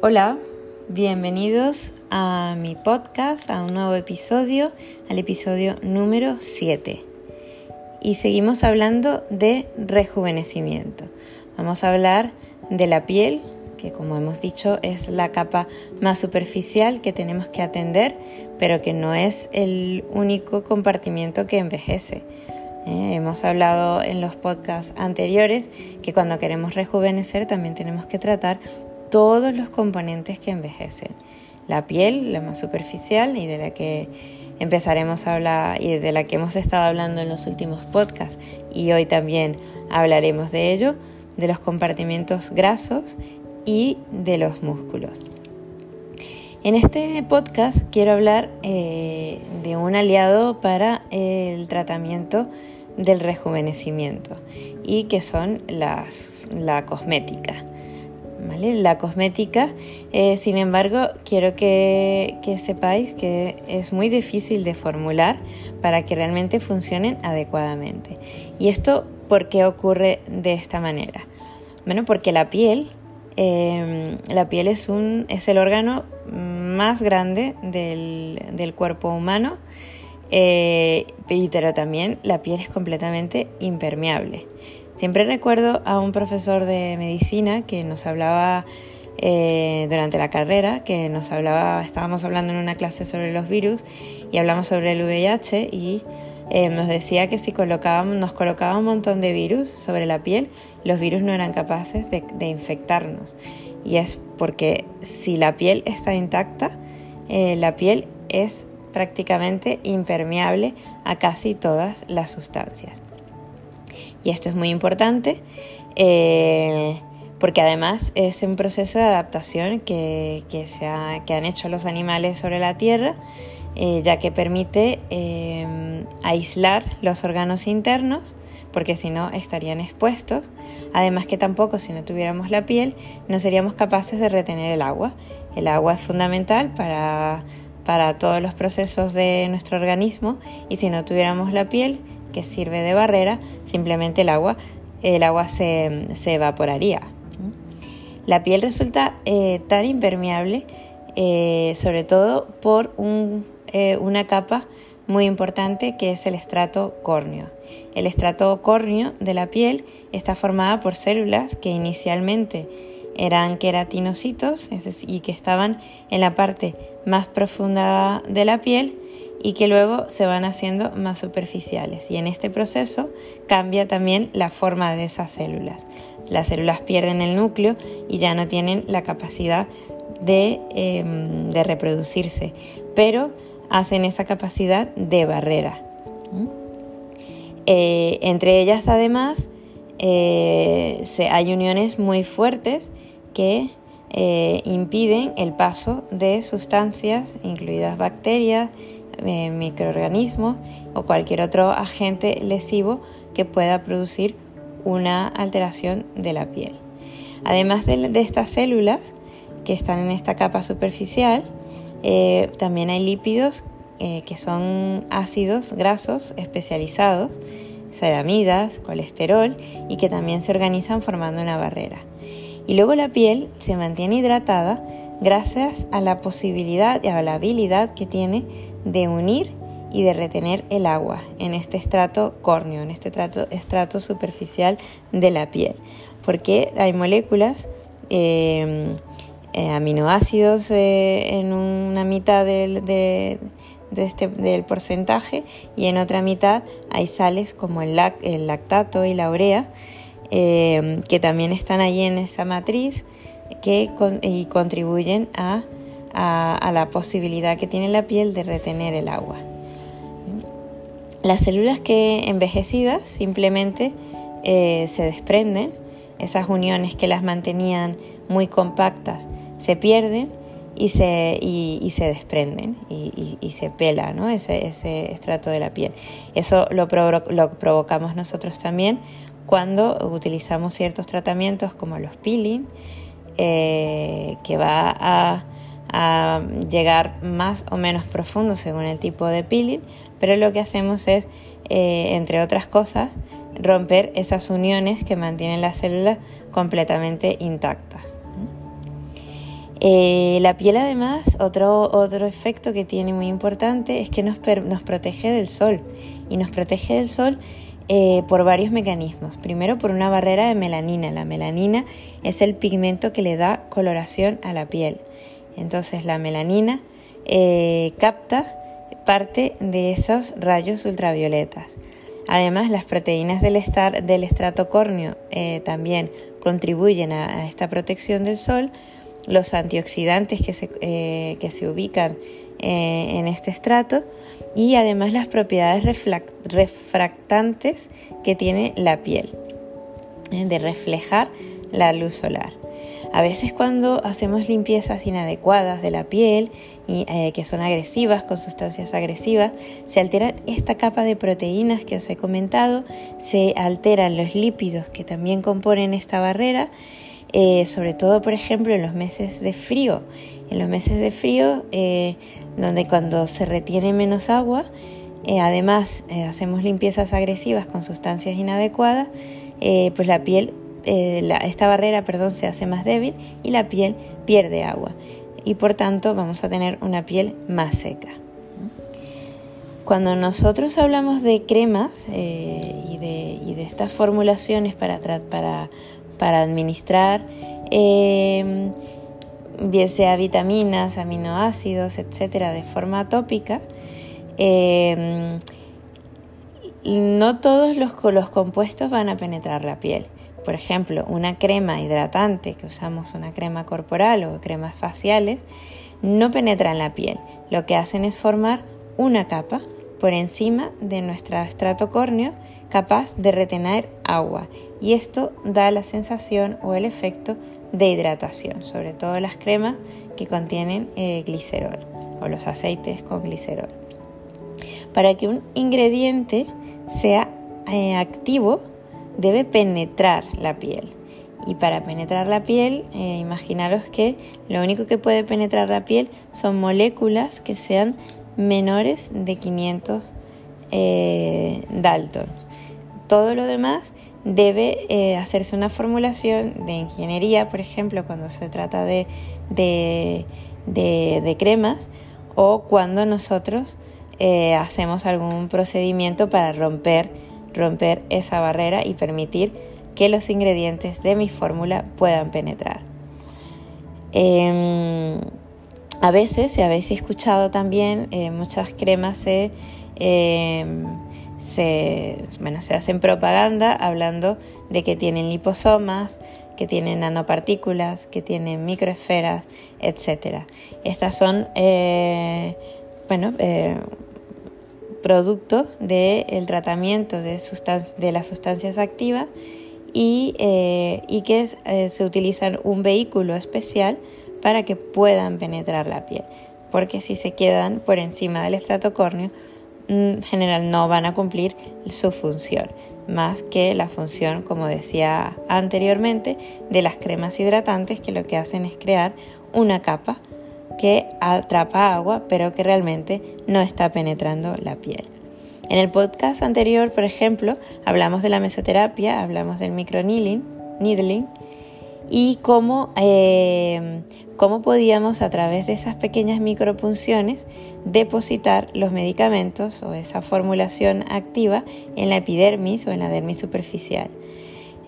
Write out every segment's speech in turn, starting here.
Hola, bienvenidos a mi podcast, a un nuevo episodio, al episodio número 7. Y seguimos hablando de rejuvenecimiento. Vamos a hablar de la piel, que como hemos dicho es la capa más superficial que tenemos que atender, pero que no es el único compartimiento que envejece. Eh, hemos hablado en los podcasts anteriores que cuando queremos rejuvenecer también tenemos que tratar todos los componentes que envejecen. La piel, la más superficial y de la que empezaremos a hablar y de la que hemos estado hablando en los últimos podcasts y hoy también hablaremos de ello, de los compartimientos grasos y de los músculos. En este podcast quiero hablar eh, de un aliado para el tratamiento del rejuvenecimiento y que son las, la cosmética. La cosmética, eh, sin embargo, quiero que, sepáis que es muy difícil de formular para que realmente funcionen adecuadamente. ¿Y esto por qué ocurre de esta manera? Bueno, porque la piel, em, la piel es, el órgano más grande del, cuerpo humano, eh, pero también la piel es completamente impermeable. Siempre recuerdo a un profesor de medicina que nos hablaba eh, durante la carrera, que nos hablaba, estábamos hablando en una clase sobre los virus y hablamos sobre el VIH y eh, nos decía que si colocábamos, nos colocaba un montón de virus sobre la piel, los virus no eran capaces de, infectarnos. Y es porque si la piel está intacta, eh, la piel es prácticamente impermeable a casi todas las sustancias. Y esto es muy importante eh, porque además es un proceso de adaptación que, se que han hecho los animales sobre la Tierra, eh, ya que permite eh, aislar los órganos internos porque si no estarían expuestos. Además que tampoco si no tuviéramos la piel no seríamos capaces de retener el agua. El agua es fundamental para, para todos los procesos de nuestro organismo y si no tuviéramos la piel sirve de barrera, simplemente el agua, el agua se, evaporaría. La piel resulta eh, tan impermeable, eh, sobre todo por eh, una capa muy importante que es el estrato córneo. El estrato córneo de la piel está formada por células que inicialmente eran queratinocitos y que estaban en la parte más profunda de la piel y que luego se van haciendo más superficiales. Y en este proceso cambia también la forma de esas células. Las células pierden el núcleo y ya no tienen la capacidad de, em, reproducirse, pero hacen esa capacidad de barrera. Eh, entre ellas además eh, hay uniones muy fuertes que eh, impiden el paso de sustancias, incluidas bacterias, eh, microorganismos o cualquier otro agente lesivo que pueda producir una alteración de la piel. Además de, estas células que están en esta capa superficial, eh, también hay lípidos eh, que son ácidos grasos especializados, ceramidas, colesterol y que también se organizan formando una barrera. Y luego la piel se mantiene hidratada gracias a la posibilidad y a la habilidad que tiene de unir y de retener el agua en este estrato córneo, en este estrato superficial de la piel, porque hay moléculas, em, eh, aminoácidos eh, en una mitad del, este, del porcentaje y en otra mitad hay sales como el, lactato y la urea, em, que también están allí en esa matriz que y contribuyen a a, la posibilidad que tiene la piel de retener el agua. Las células que envejecidas simplemente eh, se desprenden, esas uniones que las mantenían muy compactas se pierden y se, y, se desprenden y, se pela ¿no? ese, ese, estrato de la piel. Eso lo, lo provocamos nosotros también cuando utilizamos ciertos tratamientos como los peeling, eh, que va a a llegar más o menos profundo según el tipo de peeling, pero lo que hacemos es, eh, entre otras cosas, romper esas uniones que mantienen las células completamente intactas. Eh, la piel además, otro, otro efecto que tiene muy importante es que nos, protege del sol y nos protege del sol eh, por varios mecanismos. Primero por una barrera de melanina. La melanina es el pigmento que le da coloración a la piel. Entonces la melanina eh, capta parte de esos rayos ultravioletas. Además, las proteínas del, del estrato córneo también contribuyen a esta protección del sol los antioxidantes que se, eh, que se ubican eh, en este estrato y además las propiedades refractantes que tiene la piel eh, de reflejar la luz solar. A veces cuando hacemos limpiezas inadecuadas de la piel y que son agresivas, con sustancias agresivas, se altera esta capa de proteínas que os he comentado, se alteran los lípidos que también componen esta barrera eh, sobre todo por ejemplo en los meses de frío. En los meses de frío, eh, donde cuando se retiene menos agua, eh, además hacemos limpiezas agresivas con sustancias inadecuadas, pues la piel, esta barrera perdón, se hace más débil y la piel pierde agua. Y por tanto vamos a tener una piel más seca. Cuando nosotros hablamos de cremas y de, y, de, estas formulaciones para, administrar, em, bien sea vitaminas, aminoácidos, etcétera, de forma tópica. No todos los compuestos van a penetrar la piel. Por ejemplo, una crema hidratante que usamos, una crema corporal o cremas faciales, no penetran la piel. Lo que hacen es formar una capa por encima de nuestro estrato córneo capaz de retener agua y esto da la sensación o el efecto de hidratación, sobre todo las cremas que contienen eh, glicerol o los aceites con glicerol. Para que un ingrediente sea eh, activo debe penetrar la piel. Y para penetrar la piel, eh, imaginaros que lo único que puede penetrar la piel son moléculas que sean menores de 500 Dalton. Todo lo demás debe eh, hacerse una formulación de ingeniería, por ejemplo, cuando se trata de, de, cremas o cuando nosotros eh, hacemos algún procedimiento para romper, romper esa barrera y permitir que los ingredientes de mi fórmula puedan penetrar. Em, a veces, si habéis escuchado también, eh, muchas cremas se em, se, bueno, se hacen propaganda hablando de que tienen liposomas, que tienen nanopartículas, que tienen microesferas, etc. Estas son eh, bueno, eh, productos del tratamiento de, de, las sustancias activas y, eh, que se utilizan un vehículo especial para que puedan penetrar la piel, porque si se quedan por encima del estrato córneo en general no van a cumplir su función, más que la función, como decía anteriormente, de las cremas hidratantes que lo que hacen es crear una capa que atrapa agua pero que realmente no está penetrando la piel. En el podcast anterior, por ejemplo, hablamos de la mesoterapia, hablamos del microneedling, needling, y cómo, eh, cómo podíamos a través de esas pequeñas micropunciones depositar los medicamentos o esa formulación activa en la epidermis o en la dermis superficial.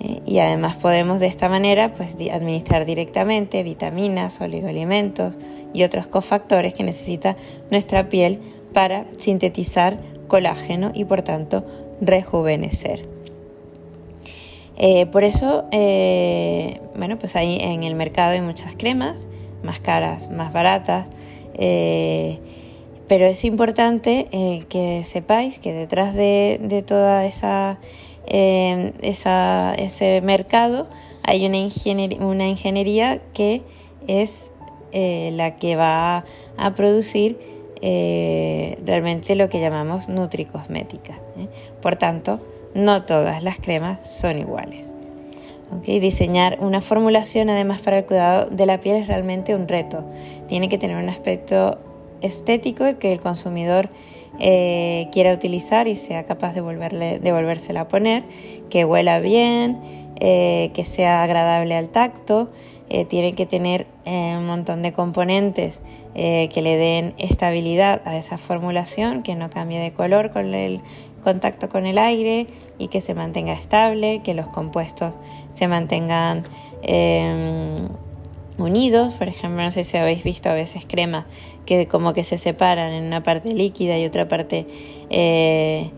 Eh, y además podemos de esta manera pues, administrar directamente vitaminas, oligoelementos y otros cofactores que necesita nuestra piel para sintetizar colágeno y por tanto rejuvenecer. Eh, por eso, eh, bueno, pues ahí en el mercado hay muchas cremas, más caras, más baratas, pero es importante que sepáis que detrás de, de toda esa, esa, ese mercado hay una, ingeniería que es la que va a producir realmente lo que llamamos nutricosmética. Por tanto, no todas las cremas son iguales. Diseñar una formulación además para el cuidado de la piel es realmente un reto. Tiene que tener un aspecto estético que el consumidor eh, quiera utilizar y sea capaz de, volverle, de volvérsela a poner, que huela bien, eh, que sea agradable al tacto, eh, tiene que tener un montón de componentes que le den estabilidad a esa formulación, que no cambie de color con el contacto con el aire y que se mantenga estable, que los compuestos se mantengan unidos, por ejemplo, no sé si habéis visto a veces cremas que como que se separan en una parte líquida y otra parte eh,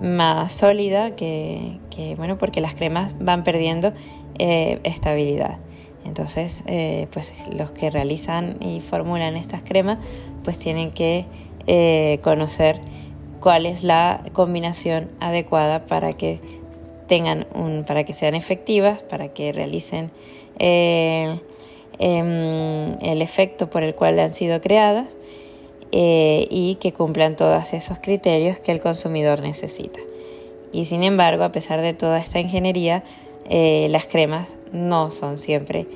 más sólida, que, bueno, porque las cremas van perdiendo eh, estabilidad. Entonces, eh, pues los que realizan y formulan estas cremas, pues tienen que conocer cuál es la combinación adecuada para que tengan un, para que sean efectivas, para que realicen Em, el efecto por el cual han sido creadas eh, y que cumplan todos esos criterios que el consumidor necesita. Y sin embargo, a pesar de toda esta ingeniería, eh, las cremas no son siempre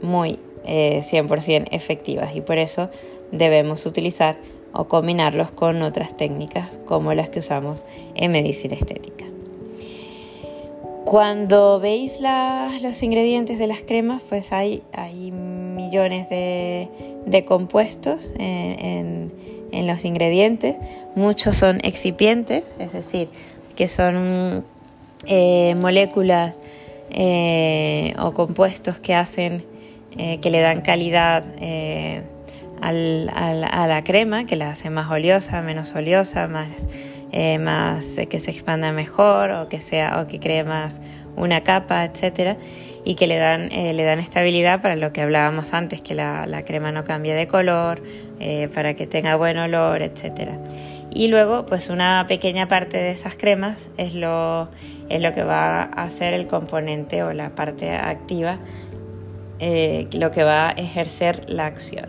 muy 100% eh, efectivas y por eso debemos utilizar o combinarlos con otras técnicas como las que usamos en medicina estética. Cuando veis los ingredientes de las cremas, pues hay, hay millones de, compuestos en, los ingredientes. Muchos son excipientes, es decir, que son eh, moléculas eh, o compuestos que hacen, eh, que le dan calidad a la crema, que la hace más oleosa, menos oleosa, más eh, más eh, que se expanda mejor o que sea o que cree más una capa, etcétera, y que le dan, eh, le dan estabilidad para lo que hablábamos antes, que la, crema no cambie de color, para que tenga buen olor, etcétera. Y luego, pues una pequeña parte de esas cremas es lo, es lo que va a hacer el componente o la parte activa, lo que va a ejercer la acción.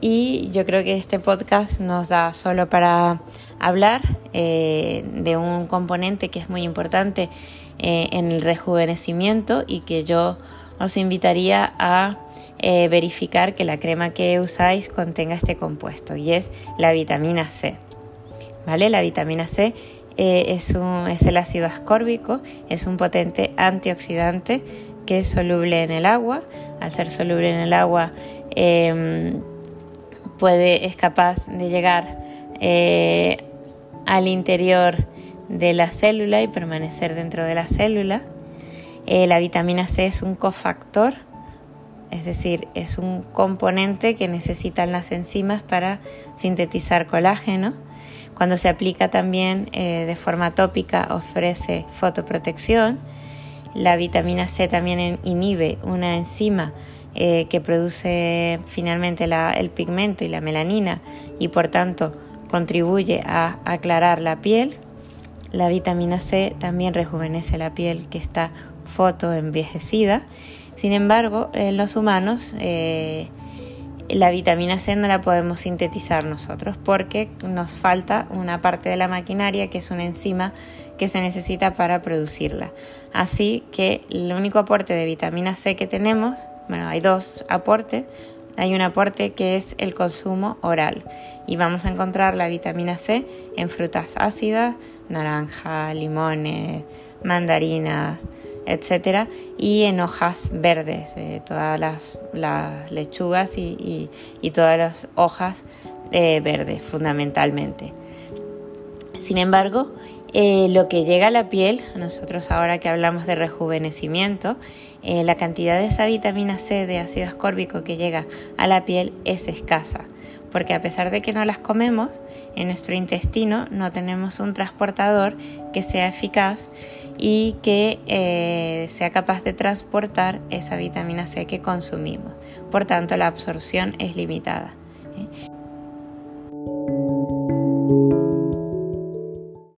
Y yo creo que este podcast nos da solo para hablar eh, de un componente que es muy importante eh, en el rejuvenecimiento y que yo os invitaría a eh, verificar que la crema que usáis contenga este compuesto y es la vitamina C. ¿Vale? La vitamina C es, un, es el ácido ascórbico, es un potente antioxidante que es soluble en el agua. Al ser soluble en el agua, puede, es capaz de llegar eh, al interior de la célula y permanecer dentro de la célula. Eh, la vitamina C es un cofactor, es decir, es un componente que necesitan las enzimas para sintetizar colágeno. Cuando se aplica también eh, de forma tópica ofrece fotoprotección. La vitamina C también inhibe una enzima eh, que produce finalmente el pigmento y la melanina y por tanto contribuye a aclarar la piel. La vitamina C también rejuvenece la piel que está fotoenvejecida. Sin embargo, en los humanos eh, la vitamina C no la podemos sintetizar nosotros porque nos falta una parte de la maquinaria que es una enzima que se necesita para producirla. Así que el único aporte de vitamina C que tenemos bueno, hay dos aportes. Hay un aporte que es el consumo oral y vamos a encontrar la vitamina C en frutas ácidas, naranja, limones, mandarinas, etcétera, y en hojas verdes, eh, todas las, lechugas y, todas las hojas eh, verdes fundamentalmente. Sin embargo, eh, lo que llega a la piel, nosotros ahora que hablamos de rejuvenecimiento, eh, la cantidad de esa vitamina C de ácido ascórbico que llega a la piel es escasa, porque a pesar de que no las comemos, en nuestro intestino no tenemos un transportador que sea eficaz y que eh, sea capaz de transportar esa vitamina C que consumimos. Por tanto, la absorción es limitada.